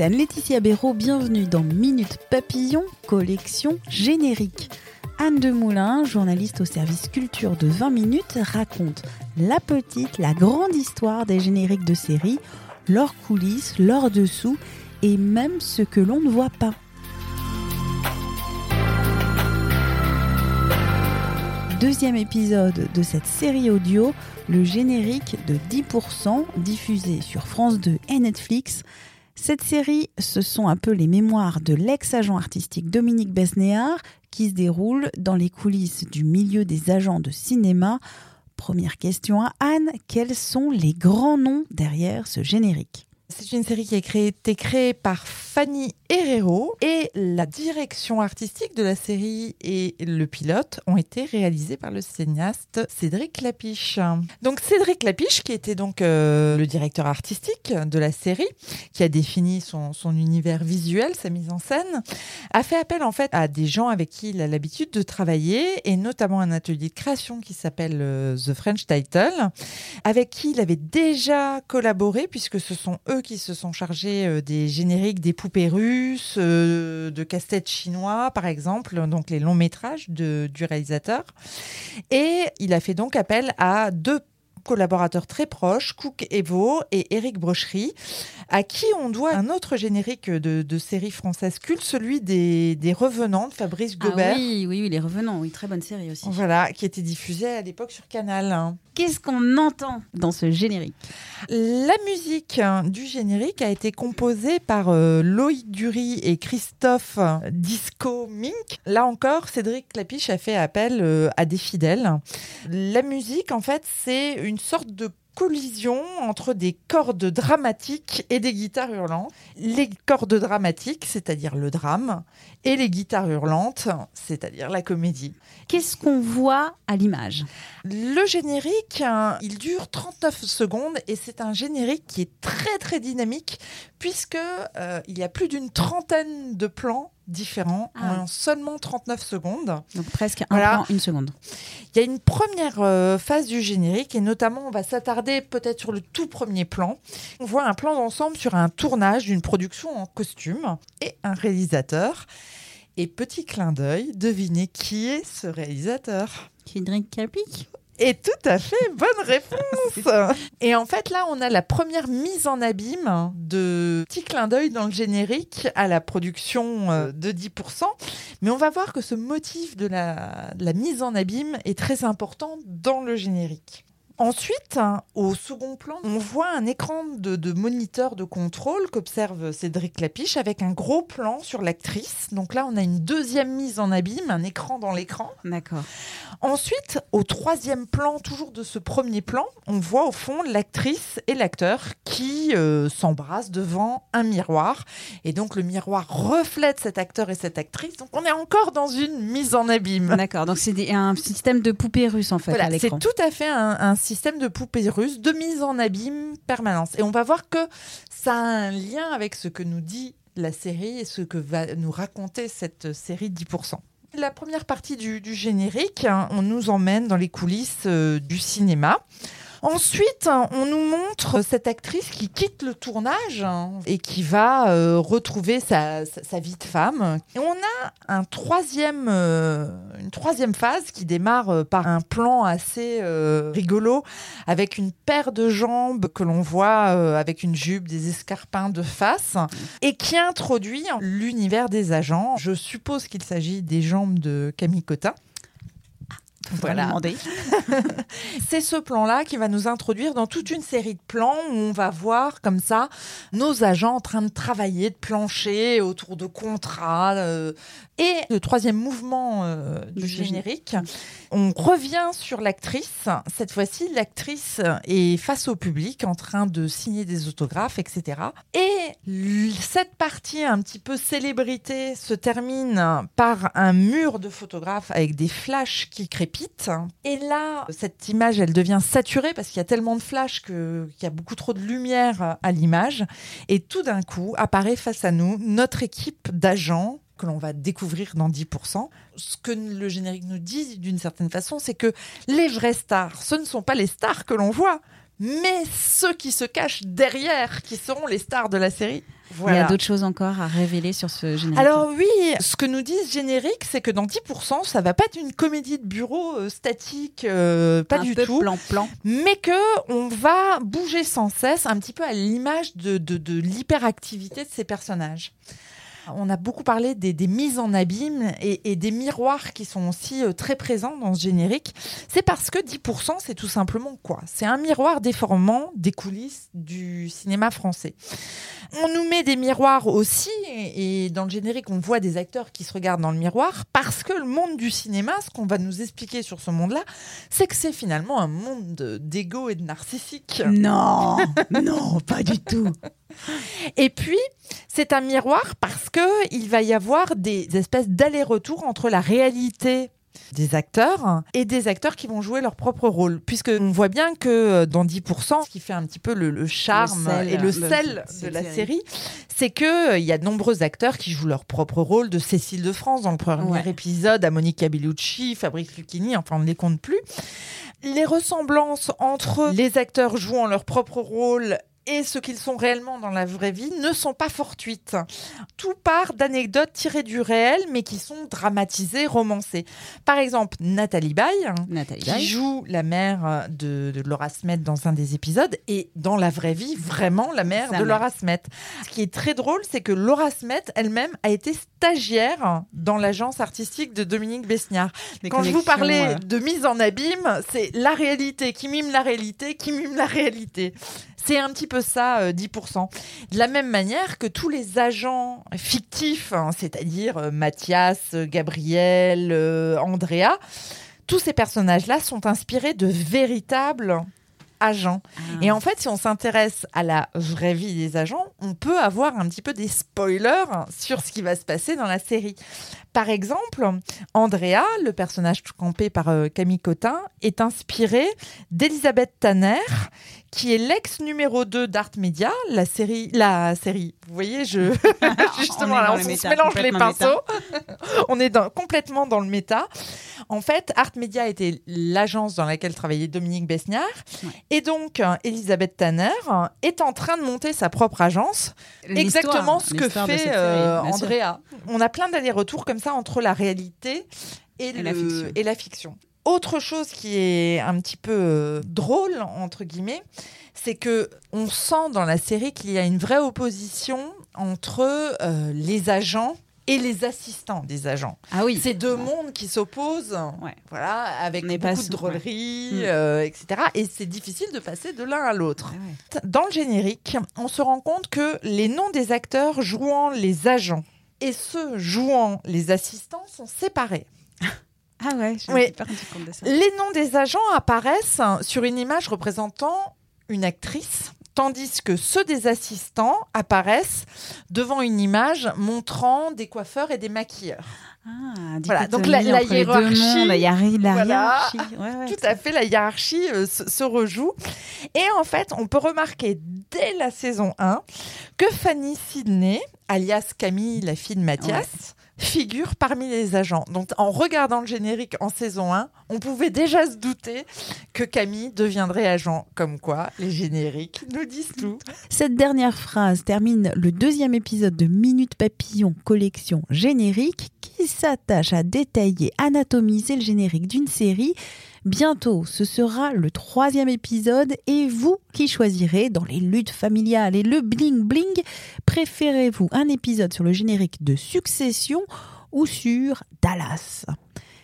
Anne-Laetitia Béraud, bienvenue dans Minute Papillon, collection générique. Anne Demoulin, journaliste au service culture de 20 minutes, raconte la petite, la grande histoire des génériques de séries, leurs coulisses, leurs dessous et même ce que l'on ne voit pas. Deuxième épisode de cette série audio, le générique de 10% diffusé sur France 2 et Netflix. Cette série, ce sont un peu les mémoires de l'ex-agent artistique Dominique Besnéard qui se déroule dans les coulisses du milieu des agents de cinéma. Première question à Anne, quels sont les grands noms derrière ce générique? C'est une série qui a été créée par Fanny Herrero et la direction artistique de la série et le pilote ont été réalisés par le cinéaste Cédric Lapiche. Donc Cédric Lapiche, qui était donc euh, le directeur artistique de la série, qui a défini son, son univers visuel, sa mise en scène, a fait appel en fait à des gens avec qui il a l'habitude de travailler et notamment un atelier de création qui s'appelle euh, The French Title, avec qui il avait déjà collaboré puisque ce sont eux qui se sont chargés euh, des génériques des poupées russes, euh, de casse-tête chinois par exemple, donc les longs métrages de, du réalisateur. Et il a fait donc appel à deux collaborateurs très proches, Cook Evo et Eric Brochery, à qui on doit un autre générique de, de série française culte, celui des, des Revenants de Fabrice Gobert. Ah oui, oui, oui, Les Revenants, oui, très bonne série aussi. Voilà, qui était diffusé à l'époque sur Canal. Qu'est-ce qu'on entend dans ce générique La musique hein, du générique a été composée par euh, Loïc Dury et Christophe Disco Mink. Là encore, Cédric Clapiche a fait appel euh, à des fidèles. La musique, en fait, c'est une sorte de collision entre des cordes dramatiques et des guitares hurlantes. Les cordes dramatiques, c'est-à-dire le drame, et les guitares hurlantes, c'est-à-dire la comédie. Qu'est-ce qu'on voit à l'image? Le générique, hein, il dure 39 secondes et c'est un générique qui est très très dynamique puisque euh, il y a plus d'une trentaine de plans différents Ah. en seulement 39 secondes. Donc presque un Voilà. plan, une seconde. Il y a une première euh, phase du générique et notamment on va s'attarder peut-être sur le tout premier plan. On voit un plan d'ensemble sur un tournage d'une production en costume et un réalisateur. Et petit clin d'œil, devinez qui est ce réalisateur? Cédric Clapiche et tout à fait, bonne réponse. Et en fait, là, on a la première mise en abîme de petit clin d'œil dans le générique à la production euh, de 10%. Mais on va voir que ce motif de la, de la mise en abîme est très important dans le générique. Ensuite, au second plan, on voit un écran de, de moniteur de contrôle qu'observe Cédric Lapiche avec un gros plan sur l'actrice. Donc là, on a une deuxième mise en abîme, un écran dans l'écran. D'accord. Ensuite, au troisième plan, toujours de ce premier plan, on voit au fond l'actrice et l'acteur qui euh, s'embrassent devant un miroir. Et donc le miroir reflète cet acteur et cette actrice. Donc on est encore dans une mise en abîme. D'accord. Donc c'est un système de poupée russe en fait Voilà, c'est tout à fait un, un système de poupée russe, de mise en abîme permanence. Et on va voir que ça a un lien avec ce que nous dit la série et ce que va nous raconter cette série 10%. La première partie du, générique, hein, on nous emmène dans les coulisses euh, du cinéma. Ensuite, on nous montre cette actrice qui quitte le tournage et qui va euh, retrouver sa, vie de femme. Et on a euh, une troisième phase qui démarre euh, par un plan assez rigolo avec une paire de jambes que l'on voit avec une jupe, des escarpins de face et qui introduit l'univers des agents. Je suppose qu'il s'agit des jambes de Camille Cotin. Voilà. Demander. C'est ce plan-là qui va nous introduire dans toute une série de plans où on va voir comme ça nos agents en train de travailler, de plancher autour de contrats. Euh, et le troisième mouvement euh, du générique, on revient sur l'actrice. Cette fois-ci, l'actrice est face au public en train de signer des autographes, etc. Et cette partie un petit peu célébrité se termine par un mur de photographes avec des flashs qui crépitent. Et là, cette image, elle devient saturée parce qu'il y a tellement de flashs qu'il y a beaucoup trop de lumière à l'image. Et tout d'un coup, apparaît face à nous notre équipe d'agents que l'on va découvrir dans 10%. Ce que le générique nous dit d'une certaine façon, c'est que les vraies stars, ce ne sont pas les stars que l'on voit, mais ceux qui se cachent derrière, qui seront les stars de la série. Il y a d'autres choses encore à révéler sur ce générique. Alors oui, ce que nous dit ce générique, c'est que dans 10%, ça va pas être une comédie de bureau euh, statique, euh, pas du tout, plan-plan, mais que on va bouger sans cesse, un petit peu à l'image de, de, de l'hyperactivité de ces personnages. On a beaucoup parlé des, mises en abîme et, des miroirs qui sont aussi euh, très présents dans ce générique. C'est parce que 10%, c'est tout simplement quoi? C'est un miroir déformant des coulisses du cinéma français. On nous met des miroirs aussi, et dans le générique, on voit des acteurs qui se regardent dans le miroir, parce que le monde du cinéma, ce qu'on va nous expliquer sur ce monde-là, c'est que c'est finalement un monde d'égo et de narcissique. Non, non, pas du tout. Et puis, c'est un miroir parce que il va y avoir des espèces d'aller-retour entre la réalité des acteurs et des acteurs qui vont jouer leur propre rôle. Puisque on voit bien que euh, dans 10%, ce qui fait un petit peu le, charme et le sel de la série, c'est qu'il euh, il y a de nombreux acteurs qui jouent leur propre rôle, de Cécile de France dans le premier épisode, à Monica Bellucci, Fabrice Lucchini, enfin on ne les compte plus. Les ressemblances entre les acteurs jouant leur propre rôle et ce qu'ils sont réellement dans la vraie vie ne sont pas fortuites. Tout part d'anecdotes tirées du réel, mais qui sont dramatisées, romancées. Par exemple, Nathalie Baye, qui joue la mère de, Laura Smet dans un des épisodes, et dans la vraie vie, vraiment la mère de Laura Smet. Ce qui est très drôle, c'est que Laura Smet elle-même a été stagiaire dans l'agence artistique de Dominique Besniard. Quand je vous parlais de mise en abîme, c'est la réalité qui mime la réalité, qui mime la réalité. C'est un petit peu ça, 10%. Euh, de la même manière que tous les agents fictifs, hein, c'est-à-dire euh, Mathias, euh, Gabriel, Andrea, tous ces personnages-là sont inspirés de véritables agents. Ah. Et en fait, si on s'intéresse à la vraie vie des agents, on peut avoir un petit peu des spoilers sur ce qui va se passer dans la série. Par exemple, Andrea, le personnage campé par Camille Cotin, est inspiré d'Elisabeth Tanner, qui est l'ex numéro 2 d'Art Media, la série, la série. Vous voyez, je justement on, là, on se mélange les pinceaux. on est dans, complètement dans le méta. En fait, Art Media était l'agence dans laquelle travaillait Dominique Besniard, et donc Elisabeth Tanner est en train de monter sa propre agence, exactement ce que fait euh, Andrea. On a plein d'allers-retours comme ça entre la réalité et, et la fiction. Autre chose qui est un petit peu euh, drôle entre guillemets, c'est que on sent dans la série qu'il y a une vraie opposition entre euh, les agents et les assistants des agents. Ah oui. C'est deux mondes qui s'opposent, voilà, avec beaucoup de drôleries, mm. euh, etc. Et c'est difficile de passer de l'un à l'autre. Dans le générique, on se rend compte que les noms des acteurs jouant les agents et ceux jouant les assistants sont séparés. Ah ouais, je oui. pas compte de ça. Les noms des agents apparaissent sur une image représentant une actrice, tandis que ceux des assistants apparaissent devant une image montrant des coiffeurs et des maquilleurs. Ah, voilà, donc la, hiérarchie, la, hiérarchie. tout à fait, la hiérarchie euh, se, rejoue. Et en fait, on peut remarquer dès la saison 1 que Fanny Sidney, alias Camille, la fille de Mathias, figure parmi les agents. Donc en regardant le générique en saison 1, on pouvait déjà se douter que Camille deviendrait agent. Comme quoi, les génériques nous disent tout. Cette dernière phrase termine le deuxième épisode de Minute Papillon collection générique qui s'attache à détailler, anatomiser le générique d'une série Bientôt, ce sera le troisième épisode et vous qui choisirez dans les luttes familiales et le bling bling, préférez-vous un épisode sur le générique de Succession ou sur Dallas?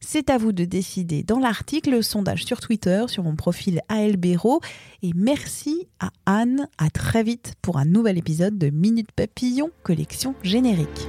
C'est à vous de décider dans l'article, le sondage sur Twitter, sur mon profil ALBero. Et merci à Anne. À très vite pour un nouvel épisode de Minute Papillon, collection générique.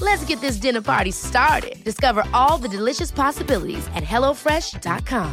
Let's get this dinner party started. Discover all the delicious possibilities at hellofresh.com.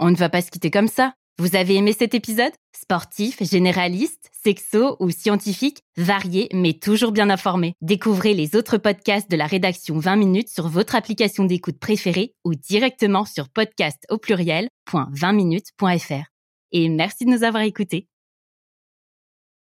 On ne va pas se quitter comme ça. Vous avez aimé cet épisode? Sportif, généraliste, sexo ou scientifique, varié mais toujours bien informé. Découvrez les autres podcasts de la rédaction 20 minutes sur votre application d'écoute préférée ou directement sur podcast au pluriel.20minutes.fr. Et merci de nous avoir écoutés.